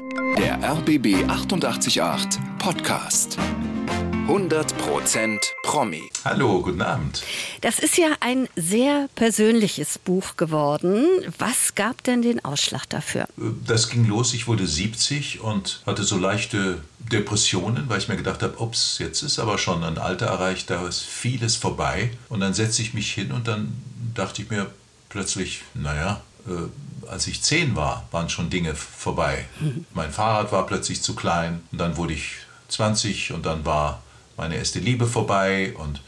Der RBB 888 Podcast. 100% Promi. Hallo, guten Abend. Das ist ja ein sehr persönliches Buch geworden. Was gab denn den Ausschlag dafür? Das ging los, ich wurde 70 und hatte so leichte Depressionen, weil ich mir gedacht habe, ups, jetzt ist aber schon ein Alter erreicht, da ist vieles vorbei. Und dann setze ich mich hin und dann dachte ich mir plötzlich, naja, äh, als ich zehn war, waren schon Dinge vorbei. Mein Fahrrad war plötzlich zu klein und dann wurde ich 20 und dann war meine erste Liebe vorbei und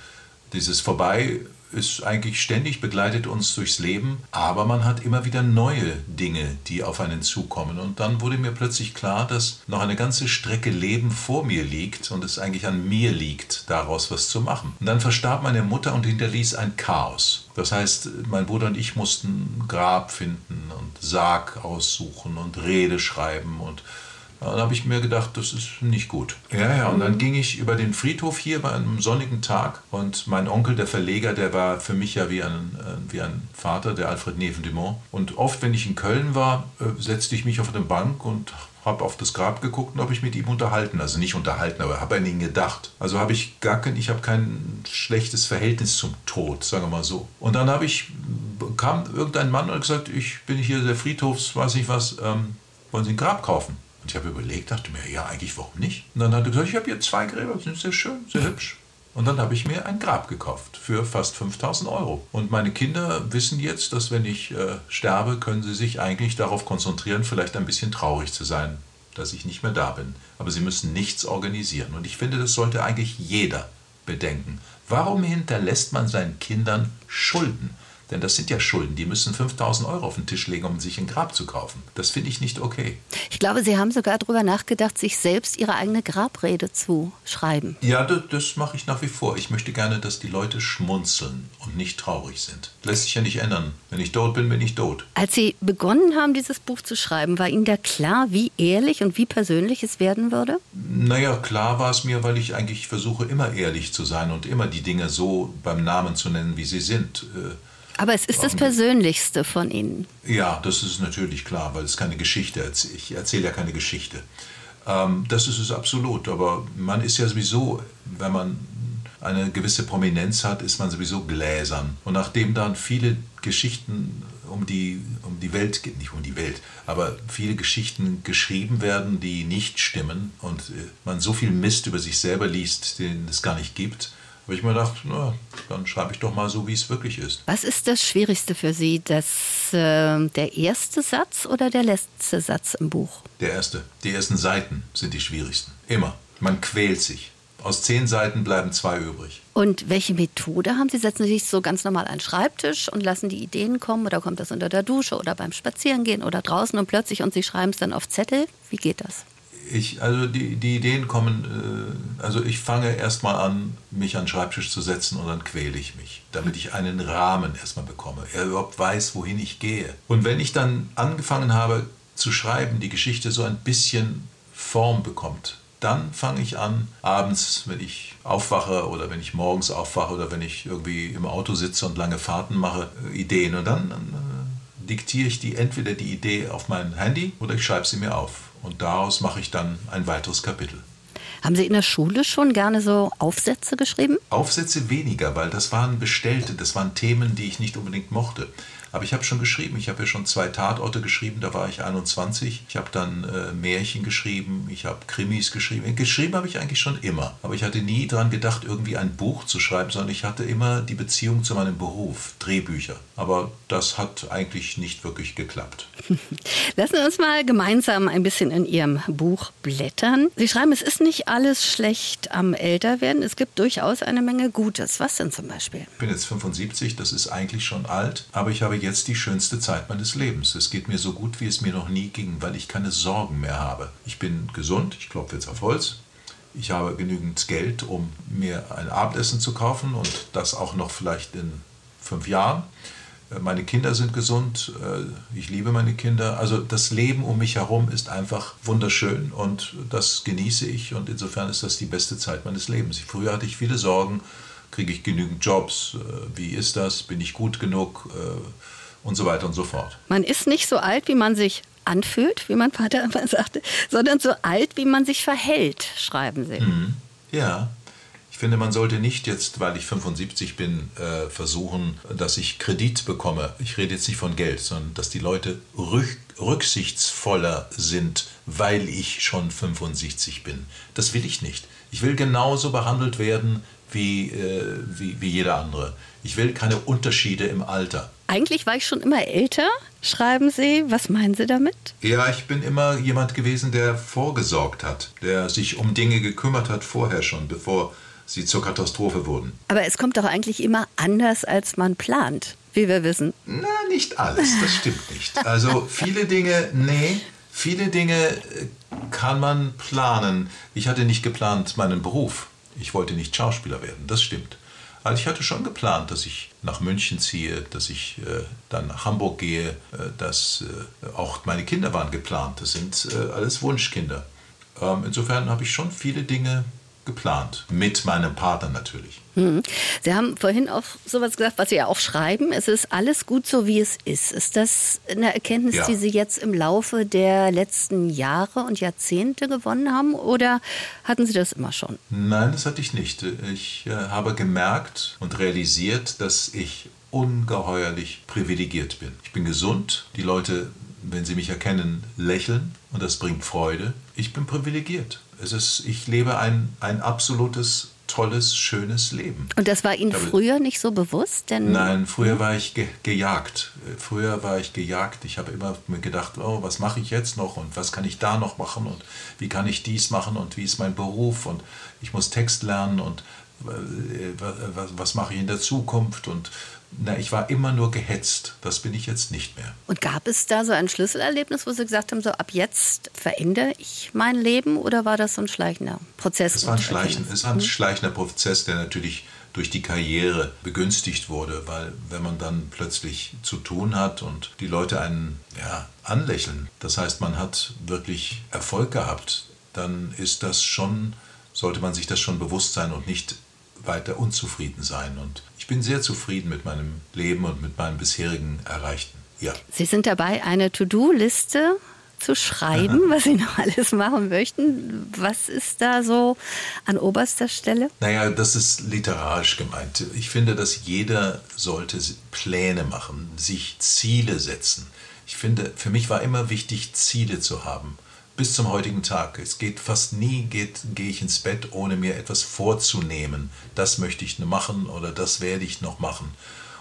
dieses Vorbei ist eigentlich ständig begleitet uns durchs Leben, aber man hat immer wieder neue Dinge, die auf einen zukommen. Und dann wurde mir plötzlich klar, dass noch eine ganze Strecke Leben vor mir liegt und es eigentlich an mir liegt, daraus was zu machen. Und dann verstarb meine Mutter und hinterließ ein Chaos. Das heißt, mein Bruder und ich mussten Grab finden und Sarg aussuchen und Rede schreiben und dann habe ich mir gedacht, das ist nicht gut. Ja, ja, und dann ging ich über den Friedhof hier bei einem sonnigen Tag und mein Onkel, der Verleger, der war für mich ja wie ein, äh, wie ein Vater, der Alfred Neven-Dumont. Und oft, wenn ich in Köln war, äh, setzte ich mich auf eine Bank und habe auf das Grab geguckt und habe ich mit ihm unterhalten. Also nicht unterhalten, aber habe an ihn gedacht. Also habe ich gar kein, ich habe kein schlechtes Verhältnis zum Tod, sagen wir mal so. Und dann habe ich, kam irgendein Mann und hat gesagt, ich bin hier der Friedhofs, weiß nicht was, ähm, wollen Sie ein Grab kaufen? Und ich habe überlegt, dachte mir, ja, eigentlich warum nicht? Und dann hat er gesagt, ich habe hier zwei Gräber, die sind sehr schön, sehr hübsch. Und dann habe ich mir ein Grab gekauft für fast 5000 Euro. Und meine Kinder wissen jetzt, dass wenn ich äh, sterbe, können sie sich eigentlich darauf konzentrieren, vielleicht ein bisschen traurig zu sein, dass ich nicht mehr da bin. Aber sie müssen nichts organisieren. Und ich finde, das sollte eigentlich jeder bedenken. Warum hinterlässt man seinen Kindern Schulden? Denn das sind ja Schulden, die müssen 5000 Euro auf den Tisch legen, um sich ein Grab zu kaufen. Das finde ich nicht okay. Ich glaube, Sie haben sogar darüber nachgedacht, sich selbst Ihre eigene Grabrede zu schreiben. Ja, das, das mache ich nach wie vor. Ich möchte gerne, dass die Leute schmunzeln und nicht traurig sind. Lässt sich ja nicht ändern. Wenn ich tot bin, bin ich tot. Als Sie begonnen haben, dieses Buch zu schreiben, war Ihnen da klar, wie ehrlich und wie persönlich es werden würde? Naja, klar war es mir, weil ich eigentlich versuche, immer ehrlich zu sein und immer die Dinge so beim Namen zu nennen, wie sie sind. Äh, aber es ist das Persönlichste von Ihnen. Ja, das ist natürlich klar, weil es keine Geschichte ist. Ich erzähle ja keine Geschichte. Ähm, das ist es absolut. Aber man ist ja sowieso, wenn man eine gewisse Prominenz hat, ist man sowieso gläsern. Und nachdem dann viele Geschichten um die, um die Welt, nicht um die Welt, aber viele Geschichten geschrieben werden, die nicht stimmen und äh, man so viel Mist über sich selber liest, den es gar nicht gibt, habe ich mir gedacht, na, dann schreibe ich doch mal so, wie es wirklich ist. Was ist das Schwierigste für Sie? Das, äh, der erste Satz oder der letzte Satz im Buch? Der erste. Die ersten Seiten sind die schwierigsten. Immer. Man quält sich. Aus zehn Seiten bleiben zwei übrig. Und welche Methode haben Sie? Setzen Sie sich so ganz normal an den Schreibtisch und lassen die Ideen kommen oder kommt das unter der Dusche oder beim Spazierengehen oder draußen und plötzlich und Sie schreiben es dann auf Zettel? Wie geht das? Ich, also die, die Ideen kommen, äh, also ich fange erstmal an, mich an den Schreibtisch zu setzen und dann quäle ich mich, damit ich einen Rahmen erstmal bekomme, er überhaupt weiß, wohin ich gehe. Und wenn ich dann angefangen habe zu schreiben, die Geschichte so ein bisschen Form bekommt, dann fange ich an, abends, wenn ich aufwache oder wenn ich morgens aufwache oder wenn ich irgendwie im Auto sitze und lange Fahrten mache, äh, Ideen. Und dann äh, diktiere ich die entweder die Idee auf mein Handy oder ich schreibe sie mir auf. Und daraus mache ich dann ein weiteres Kapitel. Haben Sie in der Schule schon gerne so Aufsätze geschrieben? Aufsätze weniger, weil das waren bestellte, das waren Themen, die ich nicht unbedingt mochte. Aber ich habe schon geschrieben. Ich habe ja schon zwei Tatorte geschrieben, da war ich 21. Ich habe dann äh, Märchen geschrieben, ich habe Krimis geschrieben. Geschrieben habe ich eigentlich schon immer. Aber ich hatte nie daran gedacht, irgendwie ein Buch zu schreiben, sondern ich hatte immer die Beziehung zu meinem Beruf, Drehbücher. Aber das hat eigentlich nicht wirklich geklappt. Lassen wir uns mal gemeinsam ein bisschen in Ihrem Buch blättern. Sie schreiben, es ist nicht alles schlecht am Älterwerden. Es gibt durchaus eine Menge Gutes. Was denn zum Beispiel? Ich bin jetzt 75, das ist eigentlich schon alt, aber ich habe jetzt die schönste Zeit meines Lebens. Es geht mir so gut, wie es mir noch nie ging, weil ich keine Sorgen mehr habe. Ich bin gesund, ich klopfe jetzt auf Holz. Ich habe genügend Geld, um mir ein Abendessen zu kaufen und das auch noch vielleicht in fünf Jahren. Äh, meine Kinder sind gesund, äh, ich liebe meine Kinder. Also das Leben um mich herum ist einfach wunderschön und das genieße ich und insofern ist das die beste Zeit meines Lebens. Früher hatte ich viele Sorgen, kriege ich genügend Jobs, äh, wie ist das, bin ich gut genug und so weiter und so fort. Man ist nicht so alt, wie man sich anfühlt, wie mein Vater immer sagte, sondern so alt, wie man sich verhält, schreiben Sie. Mhm. Ja, ich finde, man sollte nicht jetzt, weil ich 75 bin, äh, versuchen, dass ich Kredit bekomme. Ich rede jetzt nicht von Geld, sondern dass die Leute rück rücksichtsvoller sind, weil ich schon 75 bin. Das will ich nicht. Ich will genauso behandelt werden wie, äh, wie, wie jeder andere. Ich will keine Unterschiede im Alter. Eigentlich war ich schon immer älter, schreiben Sie. Was meinen Sie damit? Ja, ich bin immer jemand gewesen, der vorgesorgt hat, der sich um Dinge gekümmert hat vorher schon, bevor sie zur Katastrophe wurden. Aber es kommt doch eigentlich immer anders, als man plant, wie wir wissen. Na, nicht alles, das stimmt nicht. Also viele Dinge, nee, viele Dinge äh, kann man planen. Ich hatte nicht geplant meinen Beruf. Ich wollte nicht Schauspieler werden, das stimmt. Also ich hatte schon geplant, dass ich nach München ziehe, dass ich äh, dann nach Hamburg gehe, äh, dass äh, auch meine Kinder waren geplant. Das sind äh, alles Wunschkinder. Ähm, insofern habe ich schon viele Dinge geplant. Mit meinem Partner natürlich. Mhm. Sie haben vorhin auch sowas gesagt, was Sie ja auch schreiben. Es ist alles gut so, wie es ist. Ist das eine Erkenntnis, ja. die Sie jetzt im Laufe der letzten Jahre und Jahrzehnte gewonnen haben? Oder hatten Sie das immer schon? Nein, das hatte ich nicht. Ich äh, habe gemerkt und realisiert, dass ich ungeheuerlich privilegiert bin. Ich bin gesund. Die Leute, wenn sie mich erkennen, lächeln und das bringt Freude. Ich bin privilegiert. Es ist, ich lebe ein, ein absolutes tolles, schönes Leben. Und das war Ihnen früher nicht so bewusst? Denn Nein, früher war ich ge gejagt. Früher war ich gejagt. Ich habe immer mir gedacht, oh, was mache ich jetzt noch und was kann ich da noch machen und wie kann ich dies machen und wie ist mein Beruf und ich muss Text lernen und äh, was, was mache ich in der Zukunft und na, ich war immer nur gehetzt. Das bin ich jetzt nicht mehr. Und gab es da so ein Schlüsselerlebnis, wo Sie gesagt haben, so ab jetzt verändere ich mein Leben oder war das so ein schleichender Prozess? Es war ein, schleichen, es war ein schleichender Prozess, der natürlich durch die Karriere begünstigt wurde, weil wenn man dann plötzlich zu tun hat und die Leute einen ja, anlächeln, das heißt, man hat wirklich Erfolg gehabt, dann ist das schon, sollte man sich das schon bewusst sein und nicht weiter unzufrieden sein. Und bin sehr zufrieden mit meinem Leben und mit meinem bisherigen Erreichten. Ja. Sie sind dabei, eine To-Do-Liste zu schreiben, was Sie noch alles machen möchten. Was ist da so an oberster Stelle? Naja, das ist literarisch gemeint. Ich finde, dass jeder sollte Pläne machen, sich Ziele setzen. Ich finde, für mich war immer wichtig, Ziele zu haben bis zum heutigen Tag. Es geht fast nie, geht, gehe ich ins Bett, ohne mir etwas vorzunehmen. Das möchte ich machen oder das werde ich noch machen.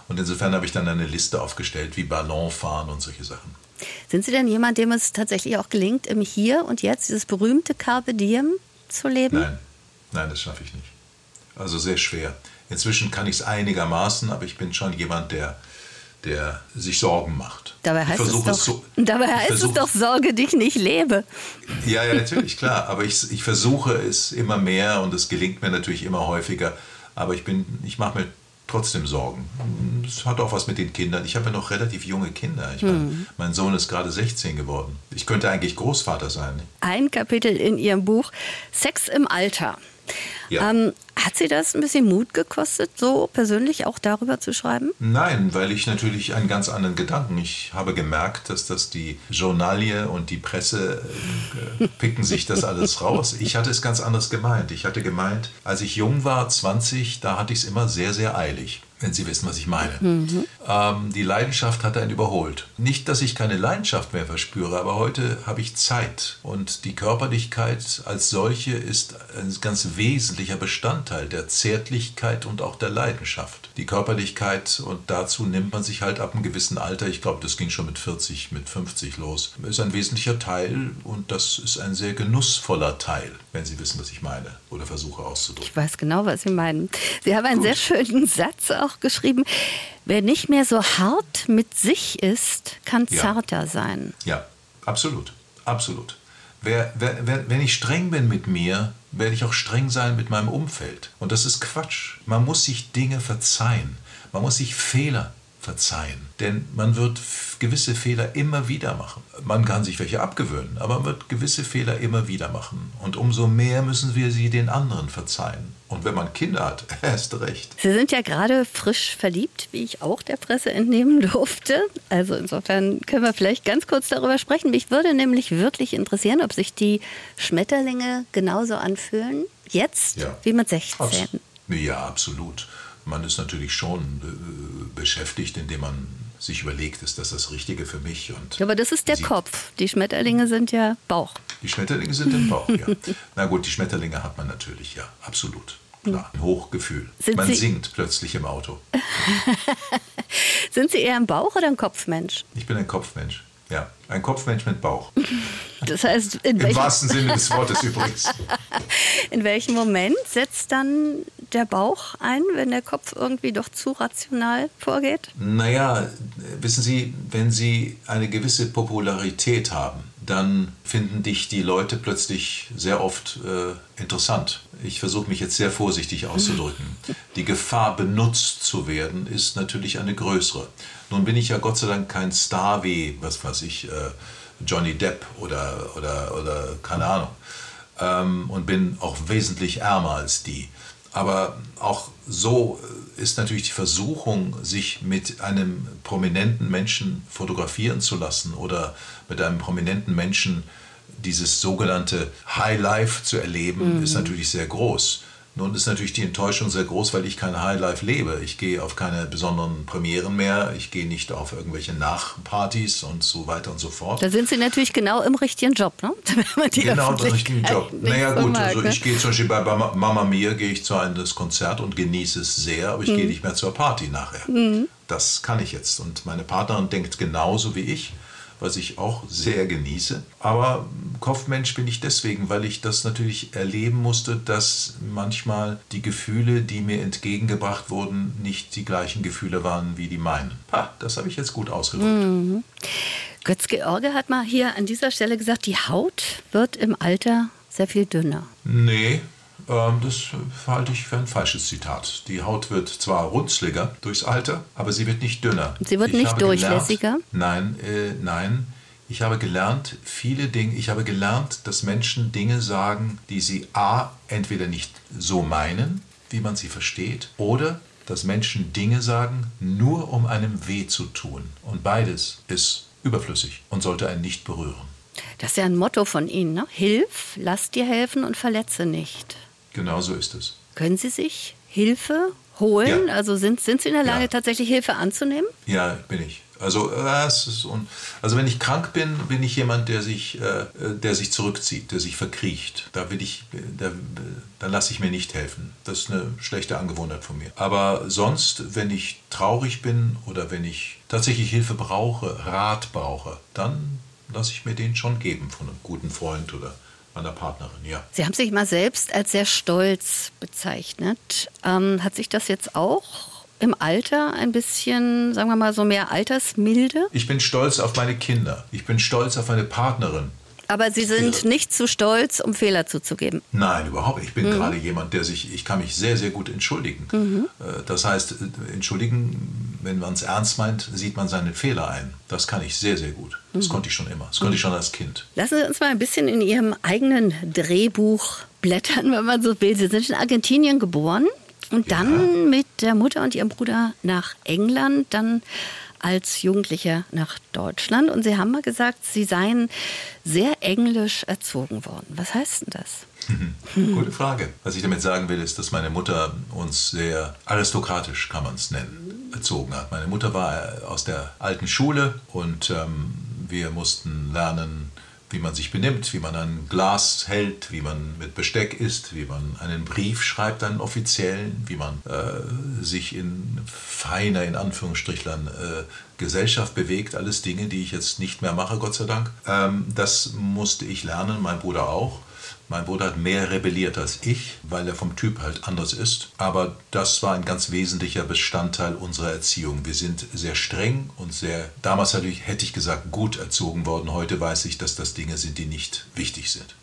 Und insofern habe ich dann eine Liste aufgestellt, wie Ballon fahren und solche Sachen. Sind Sie denn jemand, dem es tatsächlich auch gelingt, im Hier und Jetzt dieses berühmte Carpe Diem zu leben? Nein, nein, das schaffe ich nicht. Also sehr schwer. Inzwischen kann ich es einigermaßen, aber ich bin schon jemand, der der sich Sorgen macht. Dabei heißt, es doch, so, dabei heißt es doch, Sorge dich nicht lebe. Ja, ja, natürlich, klar. Aber ich, ich versuche es immer mehr und es gelingt mir natürlich immer häufiger. Aber ich, ich mache mir trotzdem Sorgen. Es hat auch was mit den Kindern. Ich habe ja noch relativ junge Kinder. Ich mein, Mein Sohn ist gerade 16 geworden. Ich könnte eigentlich Großvater sein. Ein Kapitel in Ihrem Buch Sex im Alter. Ja. Ähm, hat Sie das ein bisschen Mut gekostet, so persönlich auch darüber zu schreiben? Nein, weil ich natürlich einen ganz anderen Gedanken. Ich habe gemerkt, dass das die Journalie und die Presse äh, picken sich das alles raus. Ich hatte es ganz anders gemeint. Ich hatte gemeint, als ich jung war, 20, da hatte ich es immer sehr, sehr eilig wenn Sie wissen, was ich meine. Mhm. Ähm, die Leidenschaft hat einen überholt. Nicht, dass ich keine Leidenschaft mehr verspüre, aber heute habe ich Zeit. Und die Körperlichkeit als solche ist ein ganz wesentlicher Bestandteil der Zärtlichkeit und auch der Leidenschaft. Die Körperlichkeit, und dazu nimmt man sich halt ab einem gewissen Alter, ich glaube, das ging schon mit 40, mit 50 los, ist ein wesentlicher Teil und das ist ein sehr genussvoller Teil, wenn Sie wissen, was ich meine oder versuche auszudrücken. Ich weiß genau, was Sie meinen. Sie haben einen Gut. sehr schönen Satz auch auch geschrieben, wer nicht mehr so hart mit sich ist, kann zarter ja. sein. Ja, absolut, absolut. Wer, wer, wer, wenn ich streng bin mit mir, werde ich auch streng sein mit meinem Umfeld. Und das ist Quatsch. Man muss sich Dinge verzeihen. Man muss sich Fehler verzeihen. Denn man wird gewisse Fehler immer wieder machen. Man kann sich welche abgewöhnen, aber man wird gewisse Fehler immer wieder machen. Und umso mehr müssen wir sie den anderen verzeihen. Und wenn man Kinder hat, erst recht. Sie sind ja gerade frisch verliebt, wie ich auch der Presse entnehmen durfte. Also insofern können wir vielleicht ganz kurz darüber sprechen. Mich würde nämlich wirklich interessieren, ob sich die Schmetterlinge genauso anfühlen jetzt ja. wie mit 16. Abs ja, absolut. Man ist natürlich schon äh, beschäftigt, indem man sich überlegt, ist das das Richtige für mich? Und ja, aber das ist der Kopf. Die Schmetterlinge sind ja Bauch. Die Schmetterlinge sind im Bauch, ja. Na gut, die Schmetterlinge hat man natürlich, ja, absolut. Klar, ein Hochgefühl. Sind man Sie singt plötzlich im Auto. sind Sie eher ein Bauch- oder ein Kopfmensch? Ich bin ein Kopfmensch. Ja, ein Kopfmensch mit Bauch. Das heißt, im wahrsten Sinne des Wortes übrigens. In welchem Moment setzt dann der Bauch ein, wenn der Kopf irgendwie doch zu rational vorgeht? Naja, wissen Sie, wenn Sie eine gewisse Popularität haben, dann finden dich die Leute plötzlich sehr oft äh, interessant. Ich versuche mich jetzt sehr vorsichtig auszudrücken. Die Gefahr, benutzt zu werden, ist natürlich eine größere. Nun bin ich ja Gott sei Dank kein Star wie, was weiß ich, äh, Johnny Depp oder, oder, oder keine Ahnung. Ähm, und bin auch wesentlich ärmer als die. Aber auch so ist natürlich die Versuchung, sich mit einem prominenten Menschen fotografieren zu lassen oder mit einem prominenten Menschen dieses sogenannte High Life zu erleben, mhm. ist natürlich sehr groß. Nun ist natürlich die Enttäuschung sehr groß, weil ich kein Highlife lebe. Ich gehe auf keine besonderen Premieren mehr, ich gehe nicht auf irgendwelche Nachpartys und so weiter und so fort. Da sind Sie natürlich genau im richtigen Job, ne? genau im richtigen Job. Naja gut, mag, also ne? ich gehe zum Beispiel bei Mama Mia, gehe ich zu einem Konzert und genieße es sehr, aber ich mhm. gehe nicht mehr zur Party nachher. Mhm. Das kann ich jetzt und meine Partnerin denkt genauso wie ich was ich auch sehr genieße. Aber Kopfmensch bin ich deswegen, weil ich das natürlich erleben musste, dass manchmal die Gefühle, die mir entgegengebracht wurden, nicht die gleichen Gefühle waren wie die meinen. Ha, das habe ich jetzt gut ausgedrückt. Mhm. Götz-George hat mal hier an dieser Stelle gesagt, die Haut wird im Alter sehr viel dünner. Nee, das halte ich für ein falsches Zitat. Die Haut wird zwar runzliger durchs Alter, aber sie wird nicht dünner. Sie wird ich nicht durchlässiger? Gelernt, nein, äh, nein. Ich habe gelernt, viele Dinge, ich habe gelernt, dass Menschen Dinge sagen, die sie a. entweder nicht so meinen, wie man sie versteht, oder dass Menschen Dinge sagen, nur um einem weh zu tun. Und beides ist überflüssig und sollte einen nicht berühren. Das ist ja ein Motto von Ihnen, ne? Hilf, lass dir helfen und verletze nicht. Genau so ist es. Können Sie sich Hilfe holen? Ja. Also sind, sind Sie in der Lage, ja. tatsächlich Hilfe anzunehmen? Ja, bin ich. Also, äh, also wenn ich krank bin, bin ich jemand, der sich, äh, der sich zurückzieht, der sich verkriecht. Da, will ich, da, da lasse ich mir nicht helfen. Das ist eine schlechte Angewohnheit von mir. Aber sonst, wenn ich traurig bin oder wenn ich tatsächlich Hilfe brauche, Rat brauche, dann lasse ich mir den schon geben von einem guten Freund oder meiner Partnerin, ja. Sie haben sich mal selbst als sehr stolz bezeichnet. Ähm, hat sich das jetzt auch im Alter ein bisschen, sagen wir mal, so mehr Altersmilde? Ich bin stolz auf meine Kinder. Ich bin stolz auf meine Partnerin. Aber Sie sind nicht zu stolz, um Fehler zuzugeben. Nein, überhaupt nicht. Ich bin mhm. gerade jemand, der sich, ich kann mich sehr, sehr gut entschuldigen. Mhm. Äh, das heißt, äh, entschuldigen, wenn man es ernst meint, sieht man seine Fehler ein. Das kann ich sehr, sehr gut. Das mhm. konnte ich schon immer. Das konnte ich schon als Kind. Lassen Sie uns mal ein bisschen in Ihrem eigenen Drehbuch blättern, wenn man so will. Sie sind in Argentinien geboren und dann ja. mit der Mutter und ihrem Bruder nach England, dann als Jugendlicher nach Deutschland und Sie haben mal gesagt, Sie seien sehr englisch erzogen worden. Was heißt denn das? Gute Frage. Was ich damit sagen will, ist, dass meine Mutter uns sehr aristokratisch, kann man es nennen, erzogen hat. Meine Mutter war aus der alten Schule und ähm, wir mussten lernen, wie man sich benimmt, wie man ein Glas hält, wie man mit Besteck isst, wie man einen Brief schreibt, einen offiziellen, wie man äh, sich in feiner, in Anführungsstrichlern, äh, Gesellschaft bewegt. Alles Dinge, die ich jetzt nicht mehr mache, Gott sei Dank. Ähm, das musste ich lernen, mein Bruder auch. Mein Bruder hat mehr rebelliert als ich, weil er vom Typ halt anders ist. Aber das war ein ganz wesentlicher Bestandteil unserer Erziehung. Wir sind sehr streng und sehr, damals hätte ich gesagt, gut erzogen worden. Heute weiß ich, dass das Dinge sind, die nicht wichtig sind.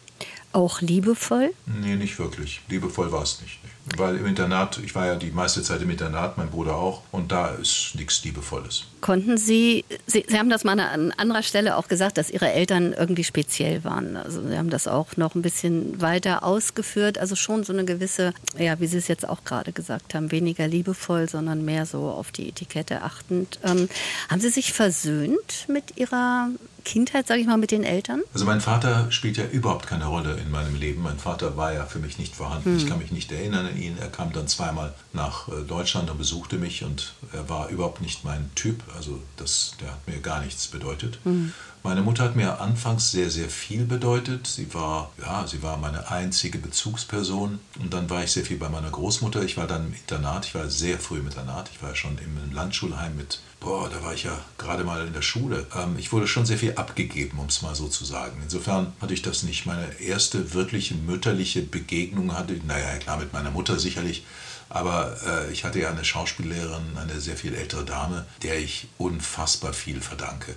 Auch liebevoll? Nee, nicht wirklich. Liebevoll war es nicht. Weil im Internat, ich war ja die meiste Zeit im Internat, mein Bruder auch, und da ist nichts Liebevolles. Konnten Sie, Sie, Sie haben das mal an anderer Stelle auch gesagt, dass Ihre Eltern irgendwie speziell waren. Also Sie haben das auch noch ein bisschen weiter ausgeführt. Also schon so eine gewisse, ja, wie Sie es jetzt auch gerade gesagt haben, weniger liebevoll, sondern mehr so auf die Etikette achtend. Ähm, haben Sie sich versöhnt mit Ihrer Kindheit, sage ich mal, mit den Eltern? Also mein Vater spielt ja überhaupt keine Rolle in meinem Leben. Mein Vater war ja für mich nicht vorhanden. Hm. Ich kann mich nicht erinnern an ihn. Er kam dann zweimal nach äh, Deutschland und besuchte mich und er war überhaupt nicht mein Typ. Also das, der hat mir gar nichts bedeutet. Hm. Meine Mutter hat mir anfangs sehr, sehr viel bedeutet. Sie war, ja, sie war meine einzige Bezugsperson. Und dann war ich sehr viel bei meiner Großmutter. Ich war dann im Internat. Ich war sehr früh im Internat. Ich war ja schon im Landschulheim mit boah, da war ich ja gerade mal in der Schule. Ähm, ich wurde schon sehr viel abgegeben, um es mal so zu sagen. Insofern hatte ich das nicht. Meine erste wirkliche mütterliche Begegnung hatte, naja, klar, mit meiner Mutter sicherlich. Aber äh, ich hatte ja eine Schauspiellehrerin, eine sehr viel ältere Dame, der ich unfassbar viel verdanke.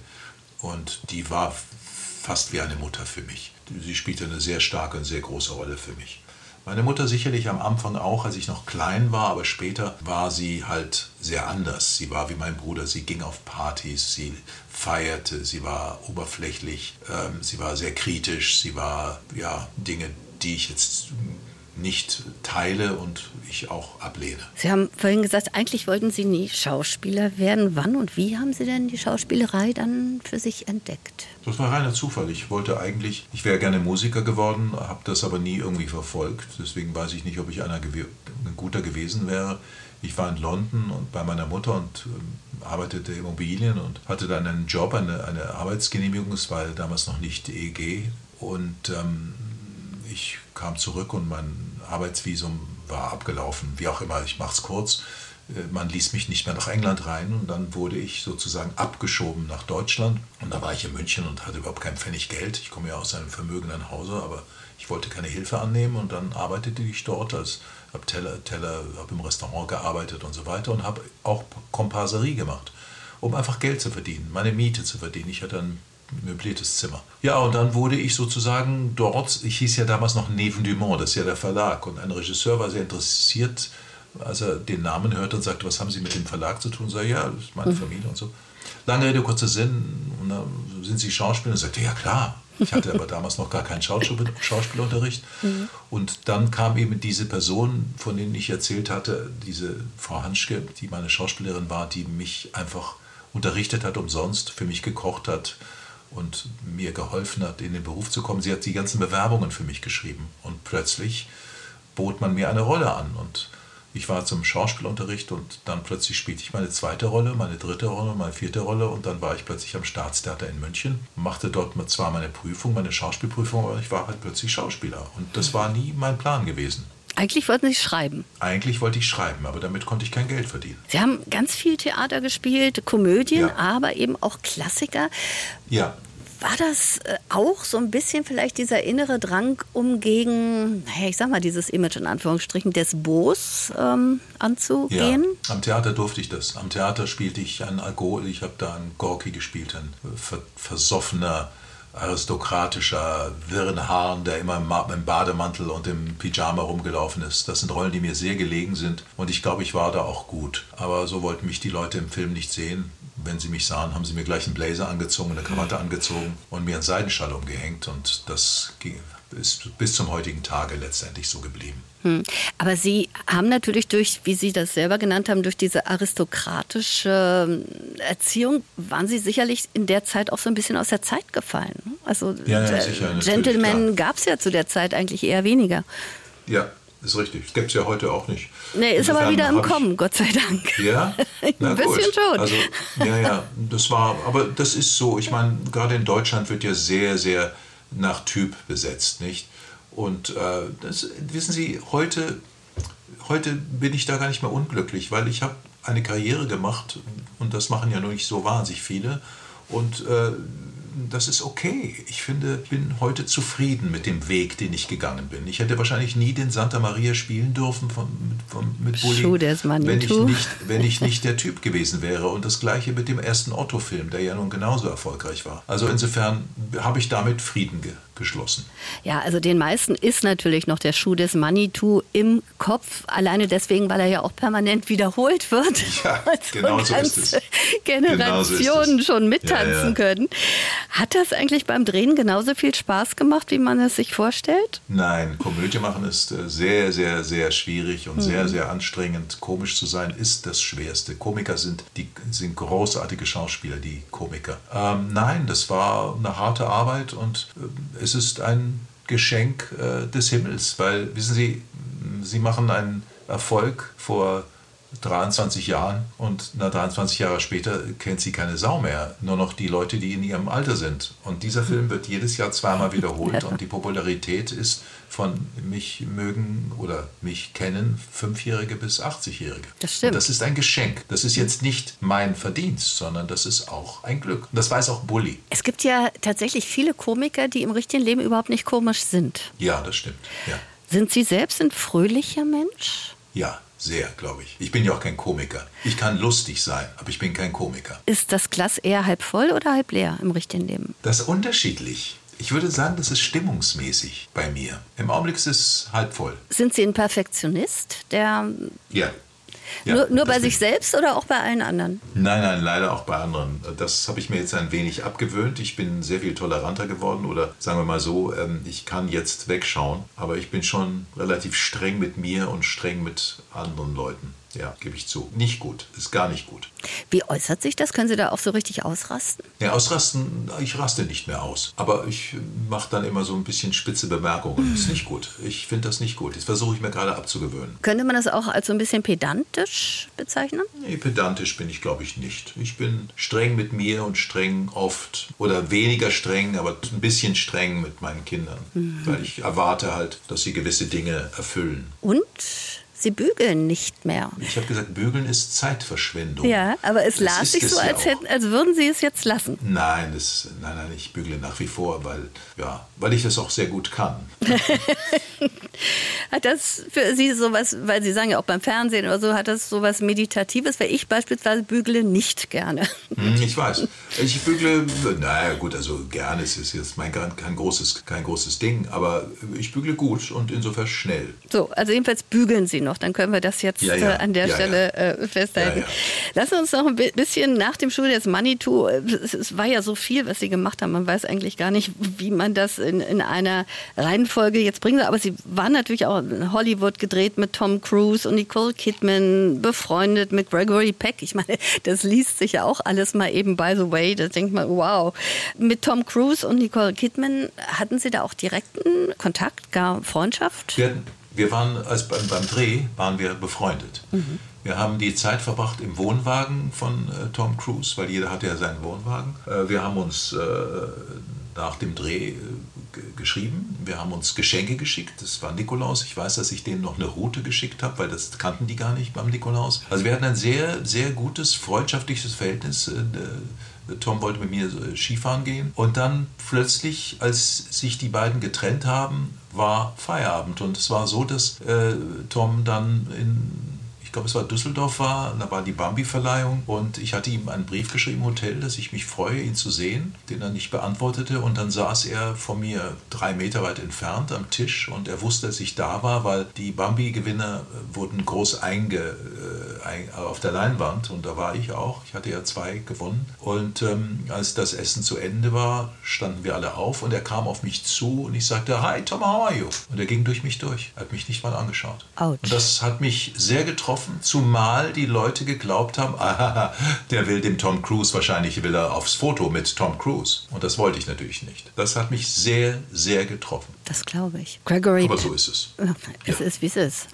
Und die war fast wie eine Mutter für mich. Sie spielte eine sehr starke und sehr große Rolle für mich. Meine Mutter sicherlich am Anfang auch, als ich noch klein war, aber später war sie halt sehr anders. Sie war wie mein Bruder, sie ging auf Partys, sie feierte, sie war oberflächlich, ähm, sie war sehr kritisch, sie war ja Dinge, die ich jetzt nicht teile und ich auch ablehne. Sie haben vorhin gesagt, eigentlich wollten Sie nie Schauspieler werden. Wann und wie haben Sie denn die Schauspielerei dann für sich entdeckt? Das war reiner Zufall. Ich wollte eigentlich, ich wäre gerne Musiker geworden, habe das aber nie irgendwie verfolgt. Deswegen weiß ich nicht, ob ich einer ein guter gewesen wäre. Ich war in London und bei meiner Mutter und ähm, arbeitete Immobilien und hatte dann einen Job, eine, eine Arbeitsgenehmigung. Es war damals noch nicht EG. Und ähm, ich kam zurück und mein Arbeitsvisum war abgelaufen. Wie auch immer, ich mache es kurz. Äh, man ließ mich nicht mehr nach England rein und dann wurde ich sozusagen abgeschoben nach Deutschland. Und da war ich in München und hatte überhaupt kein Pfennig Geld. Ich komme ja aus einem vermögenden Hause, aber ich wollte keine Hilfe annehmen und dann arbeitete ich dort als habe Teller, Teller, habe im Restaurant gearbeitet und so weiter und habe auch Komparserie gemacht, um einfach Geld zu verdienen, meine Miete zu verdienen. Ich hatte ein möbliertes Zimmer. Ja, und dann wurde ich sozusagen dort, ich hieß ja damals noch Neven Dumont, das ist ja der Verlag, und ein Regisseur war sehr interessiert, als er den Namen hörte und sagte, was haben Sie mit dem Verlag zu tun? Und sagte, ja, das ist meine mhm. Familie und so. Lange Rede, kurzer Sinn, und dann sind Sie Schauspieler? Und sagte, ja klar. Ich hatte aber damals noch gar keinen Schauspielunterricht. Mhm. Und dann kam eben diese Person, von denen ich erzählt hatte, diese Frau Hanschke, die meine Schauspielerin war, die mich einfach unterrichtet hat umsonst, für mich gekocht hat, und mir geholfen hat, in den Beruf zu kommen. Sie hat die ganzen Bewerbungen für mich geschrieben und plötzlich bot man mir eine Rolle an und ich war zum Schauspielunterricht und dann plötzlich spielte ich meine zweite Rolle, meine dritte Rolle, meine vierte Rolle und dann war ich plötzlich am Staatstheater in München, machte dort zwar meine Prüfung, meine Schauspielprüfung, aber ich war halt plötzlich Schauspieler und das war nie mein Plan gewesen. Eigentlich wollten Sie schreiben. Eigentlich wollte ich schreiben, aber damit konnte ich kein Geld verdienen. Sie haben ganz viel Theater gespielt, Komödien, ja. aber eben auch Klassiker. Ja. War das äh, auch so ein bisschen vielleicht dieser innere Drang, um gegen, naja, ich sag mal, dieses Image in Anführungsstrichen des Boos ähm, anzugehen? Ja, am Theater durfte ich das. Am Theater spielte ich einen Alkohol, ich habe da einen Gorki gespielt, ein versoffener aristokratischer, wirren Haaren, der immer im Bademantel und im Pyjama rumgelaufen ist. Das sind Rollen, die mir sehr gelegen sind und ich glaube, ich war da auch gut. Aber so wollten mich die Leute im Film nicht sehen. Wenn sie mich sahen, haben sie mir gleich einen Blazer angezogen, eine Krawatte angezogen und mir einen Seidenschall umgehängt und das ist bis zum heutigen Tage letztendlich so geblieben. Hm. Aber Sie haben natürlich durch, wie Sie das selber genannt haben, durch diese aristokratische ähm, Erziehung, waren Sie sicherlich in der Zeit auch so ein bisschen aus der Zeit gefallen. Ne? Also ja, ja, sicher, Gentlemen gab es ja zu der Zeit eigentlich eher weniger. Ja, ist richtig. Das gibt es ja heute auch nicht. Nee, ist Insofern aber wieder im Kommen, Gott sei Dank. Ja? ein bisschen schon. Also, ja, ja, das war, aber das ist so. Ich meine, gerade in Deutschland wird ja sehr, sehr nach Typ besetzt, nicht? Und äh, das, wissen Sie, heute, heute bin ich da gar nicht mehr unglücklich, weil ich habe eine Karriere gemacht und das machen ja nur nicht so wahnsinnig viele. Und äh, das ist okay. Ich finde, bin heute zufrieden mit dem Weg, den ich gegangen bin. Ich hätte wahrscheinlich nie den Santa Maria spielen dürfen von, von, mit Bulli, wenn ich, nicht, wenn ich nicht der Typ gewesen wäre. Und das gleiche mit dem ersten Otto-Film, der ja nun genauso erfolgreich war. Also insofern habe ich damit Frieden geschlossen. Ja, also den meisten ist natürlich noch der Schuh des Manitou im Kopf. Alleine deswegen, weil er ja auch permanent wiederholt wird. Ja, also genau so ist es. Generationen genau so schon mittanzen ja, ja. können. Hat das eigentlich beim Drehen genauso viel Spaß gemacht, wie man es sich vorstellt? Nein, Komödie machen ist äh, sehr, sehr, sehr schwierig und mhm. sehr, sehr anstrengend. Komisch zu sein ist das Schwerste. Komiker sind, die, sind großartige Schauspieler, die Komiker. Ähm, nein, das war eine harte Arbeit und äh, es ist ein Geschenk äh, des Himmels, weil, wissen Sie, Sie machen einen Erfolg vor 23 Jahren und na, 23 Jahre später kennt sie keine Sau mehr. Nur noch die Leute, die in ihrem Alter sind. Und dieser Film wird jedes Jahr zweimal wiederholt und die Popularität ist von mich mögen oder mich kennen Fünfjährige bis 80-Jährige. Das stimmt. Und das ist ein Geschenk. Das ist jetzt nicht mein Verdienst, sondern das ist auch ein Glück. Und das weiß auch Bully. Es gibt ja tatsächlich viele Komiker, die im richtigen Leben überhaupt nicht komisch sind. Ja, das stimmt. Ja. Sind Sie selbst ein fröhlicher Mensch? Ja, sehr, glaube ich. Ich bin ja auch kein Komiker. Ich kann lustig sein, aber ich bin kein Komiker. Ist das Glas eher halb voll oder halb leer im richtigen Leben? Das ist unterschiedlich. Ich würde sagen, das ist stimmungsmäßig bei mir. Im Augenblick ist es halb voll. Sind Sie ein Perfektionist, der ja. Ja, nur, nur bei sich selbst oder auch bei allen anderen? Nein, nein, leider auch bei anderen. Das habe ich mir jetzt ein wenig abgewöhnt. Ich bin sehr viel toleranter geworden oder sagen wir mal so, ähm, ich kann jetzt wegschauen, aber ich bin schon relativ streng mit mir und streng mit anderen Leuten. Ja, gebe ich zu. Nicht gut. Ist gar nicht gut. Wie äußert sich das? Können Sie da auch so richtig ausrasten? Ja, ausrasten, ich raste nicht mehr aus. Aber ich mache dann immer so ein bisschen spitze Bemerkungen. Das ist nicht gut. Ich finde das nicht gut. Das versuche ich mir gerade abzugewöhnen. Könnte man das auch als so ein bisschen pedantisch bezeichnen? Nee, pedantisch bin ich, glaube ich, nicht. Ich bin streng mit mir und streng oft oder weniger streng, aber ein bisschen streng mit meinen Kindern. Mhm. Weil ich erwarte halt, dass sie gewisse Dinge erfüllen. Und? Sie bügeln nicht mehr. Ich habe gesagt, bügeln ist Zeitverschwendung. Ja, aber es las sich so, als, hätten, als würden Sie es jetzt lassen. Nein, das, nein, nein, ich bügle nach wie vor, weil, ja, weil ich das auch sehr gut kann. hat das für Sie sowas, weil Sie sagen ja auch beim Fernsehen oder so, hat das sowas Meditatives? Weil ich beispielsweise bügle nicht gerne. Hm, ich weiß. Ich bügle, naja, gut, also gerne ist es jetzt mein, kein, großes, kein großes Ding, aber ich bügle gut und insofern schnell. So, also jedenfalls bügeln Sie noch. Dann können wir das jetzt ja, ja. Äh, an der ja, Stelle äh, festhalten. Lass uns noch ein bisschen nach dem Studio des Manitou. Es, es, war ja so viel, was Sie gemacht haben. Man weiß eigentlich gar nicht, wie man das in, in einer Reihenfolge jetzt bringen soll. Aber Sie waren natürlich auch in Hollywood gedreht mit Tom Cruise und Nicole Kidman, befreundet mit Gregory Peck. Ich meine, das liest sich ja auch alles mal eben by the way. Da denkt man, wow. Mit Tom Cruise und Nicole Kidman hatten Sie da auch direkten Kontakt, gar Freundschaft? Wir wir waren, als beim, beim Dreh waren wir befreundet. Mhm. Wir haben die Zeit verbracht im Wohnwagen von äh, Tom Cruise, weil jeder hatte ja seinen Wohnwagen. Äh, wir haben uns äh, nach dem Dreh äh, geschrieben. Wir haben uns Geschenke geschickt. Das war Nikolaus. Ich weiß, dass ich denen noch eine Route geschickt habe, weil das kannten die gar nicht beim Nikolaus. Also wir hatten ein sehr, sehr gutes, freundschaftliches Verhältnis. Äh, Tom wollte mit mir äh, Skifahren gehen. Und dann plötzlich, als sich die beiden getrennt haben, war Feierabend. Und es war so, dass äh, Tom dann in ich glaube, es war Düsseldorf war, da war die Bambi-Verleihung und ich hatte ihm einen Brief geschrieben im Hotel, dass ich mich freue, ihn zu sehen, den er nicht beantwortete und dann saß er von mir drei Meter weit entfernt am Tisch und er wusste, dass ich da war, weil die Bambi-Gewinner wurden groß einge, äh, auf der Leinwand und da war ich auch. Ich hatte ja zwei gewonnen und ähm, als das Essen zu Ende war, standen wir alle auf und er kam auf mich zu und ich sagte, Hi Tom, how are you? Und er ging durch mich durch, er hat mich nicht mal angeschaut. Ouch. Und das hat mich sehr getroffen getroffen, zumal die Leute geglaubt haben, ah, der will dem Tom Cruise, wahrscheinlich will er aufs Foto mit Tom Cruise. Und das wollte ich natürlich nicht. Das hat mich sehr, sehr getroffen. Das glaube ich. Gregory Aber so ist es. Es ja. ist, wie es ist.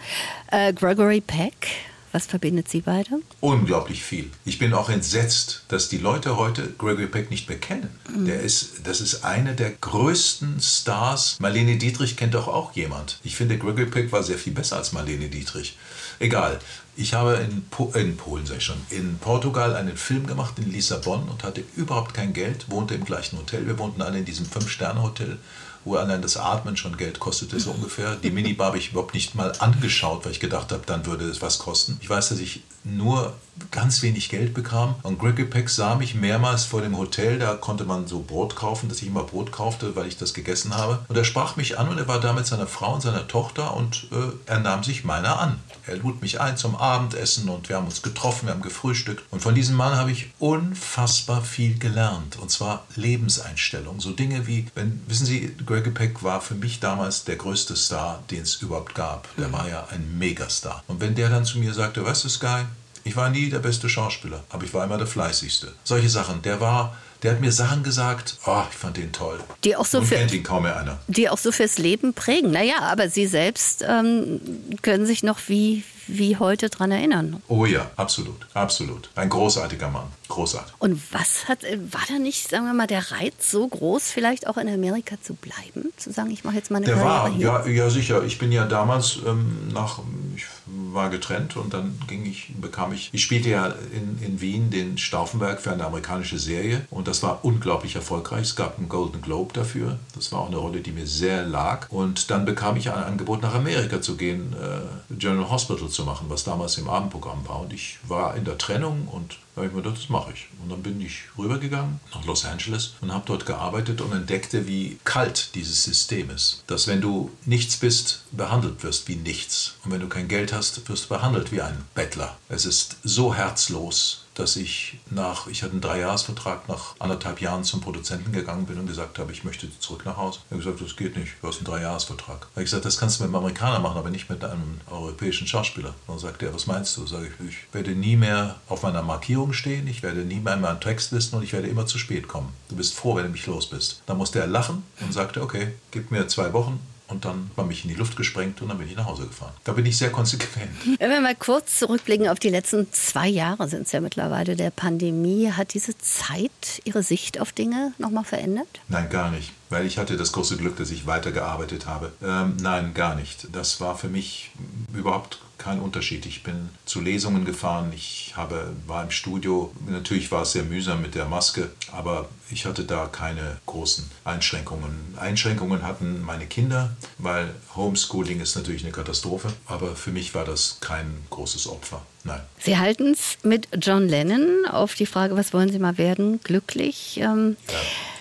Äh, Gregory Peck Was verbindet Sie beide? Unglaublich viel. Ich bin auch entsetzt, dass die Leute heute Gregory Peck nicht mehr kennen. Mhm. Der ist, das ist einer der größten Stars. Marlene Dietrich kennt doch auch jemand. Ich finde, Gregory Peck war sehr viel besser als Marlene Dietrich. Egal. Ich habe in, po in Polen, sag ich schon, in Portugal einen Film gemacht in Lissabon und hatte überhaupt kein Geld, wohnte im gleichen Hotel. Wir wohnten alle in diesem Fünf-Sterne-Hotel wo allein das Atmen schon Geld kostete, so ungefähr. Die Minibar habe ich überhaupt nicht mal angeschaut, weil ich gedacht habe, dann würde es was kosten. Ich weiß, dass ich nur ganz wenig Geld bekam. Und Gregory Peck sah mich mehrmals vor dem Hotel, da konnte man so Brot kaufen, dass ich immer Brot kaufte, weil ich das gegessen habe. Und er sprach mich an und er war da mit seiner Frau und seiner Tochter und äh, er nahm sich meiner an. Er lud mich ein zum Abendessen und wir haben uns getroffen, wir haben gefrühstückt. Und von diesem Mann habe ich unfassbar viel gelernt. Und zwar Lebenseinstellung. So Dinge wie, wenn, wissen Sie, Gregory Peck war für mich damals der größte Star, den es überhaupt gab. Der mhm. war ja ein Megastar. Und wenn der dann zu mir sagte, weißt du, Sky, ich war nie der beste Schauspieler, aber ich war immer der fleißigste. Solche Sachen. Der war, der hat mir Sachen gesagt, oh, ich fand den toll. Die auch so für, kennt ihn kaum mehr einer. Die auch so fürs Leben prägen. Naja, aber Sie selbst ähm, können sich noch wie, wie heute daran erinnern. Oh ja, absolut, absolut. Ein großartiger Mann, großartig. Und was hat, äh, war da nicht, sagen wir mal, der Reiz so groß, vielleicht auch in Amerika zu bleiben? Zu sagen, ich mache jetzt mal eine der Karriere war, hier? Ja, ja, sicher. Ich bin ja damals ähm, nach, ich war getrennt und dann ging ich, bekam ich, ich spielte ja in, in Wien den Stauffenberg für eine amerikanische Serie und das war unglaublich erfolgreich. Es gab einen Golden Globe dafür. Das war auch eine Rolle, die mir sehr lag. Und dann bekam ich ein Angebot, nach Amerika zu gehen, äh, General Hospital zu machen, was damals im Abendprogramm war. Und ich war in der Trennung und da habe ich mir gedacht, das mache ich. Und dann bin ich rübergegangen nach Los Angeles und habe dort gearbeitet und entdeckte, wie kalt dieses System ist. Dass wenn du nichts bist, behandelt wirst wie nichts. Und wenn du kein Geld hast, wirst du behandelt wie ein Bettler. Es ist so herzlos, dass ich nach, ich hatte einen Dreijahresvertrag, nach anderthalb Jahren zum Produzenten gegangen bin und gesagt habe, ich möchte zurück nach Hause. Er hat gesagt, das geht nicht, du hast einen Dreijahresvertrag. Da habe gesagt, das kannst du mit einem Amerikaner machen, aber nicht mit einem europäischen Schauspieler. Dann sagt er, was meinst du? Sage ich, ich werde nie mehr auf meiner Markierung stehen, ich werde nie mehr in meinen Textlisten und ich werde immer zu spät kommen. Du bist froh, wenn du mich los bist. Dann musste er lachen und sagte, okay, gib mir zwei Wochen, und dann war mich in die Luft gesprengt und dann bin ich nach Hause gefahren. Da bin ich sehr konsequent. Wenn wir mal kurz zurückblicken auf die letzten zwei Jahre, sind es ja mittlerweile der Pandemie, hat diese Zeit Ihre Sicht auf Dinge nochmal verändert? Nein, gar nicht. Weil ich hatte das große Glück, dass ich weitergearbeitet habe. Ähm, nein, gar nicht. Das war für mich überhaupt kein Unterschied. Ich bin zu Lesungen gefahren, ich habe, war im Studio. Natürlich war es sehr mühsam mit der Maske, aber ich hatte da keine großen Einschränkungen. Einschränkungen hatten meine Kinder, weil Homeschooling ist natürlich eine Katastrophe, aber für mich war das kein großes Opfer. Nein. Sie halten es mit John Lennon auf die Frage, was wollen Sie mal werden, glücklich. Ähm,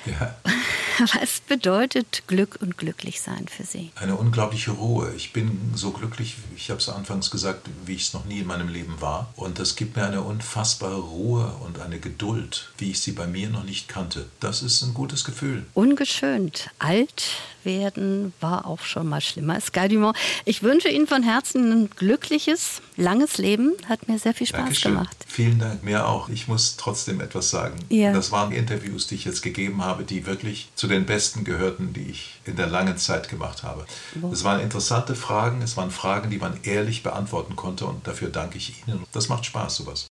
ja. ja. Was bedeutet Glück und Glücklichsein für Sie? Eine unglaubliche Ruhe. Ich bin so glücklich, ich habe es anfangs gesagt, wie ich es noch nie in meinem Leben war. Und das gibt mir eine unfassbare Ruhe und eine Geduld, wie ich sie bei mir noch nicht kannte. Das ist ein gutes Gefühl. Ungeschönt. Alt werden war auch schon mal schlimmer. Sky Dumont, ich wünsche Ihnen von Herzen ein glückliches, langes Leben. Hat mir sehr viel Spaß Dankeschön. gemacht. Vielen Dank, mir auch. Ich muss trotzdem etwas sagen. Ja. Das waren Interviews, die ich jetzt gegeben habe, die wirklich zu den besten gehörten, die ich in der langen Zeit gemacht habe. Es waren interessante Fragen, es waren Fragen, die man ehrlich beantworten konnte und dafür danke ich Ihnen. Das macht Spaß, sowas.